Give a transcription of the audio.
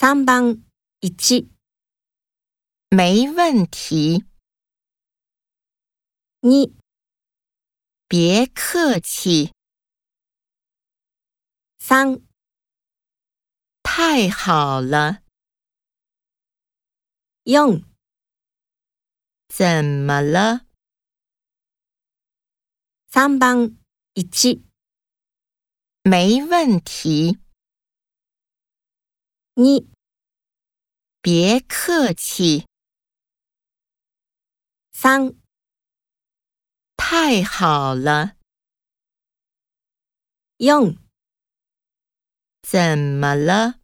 三番一。没问题，二。别客气，三。太好了，四。怎么了？三番一。没问题，你别客气，三。太好了，用怎么了？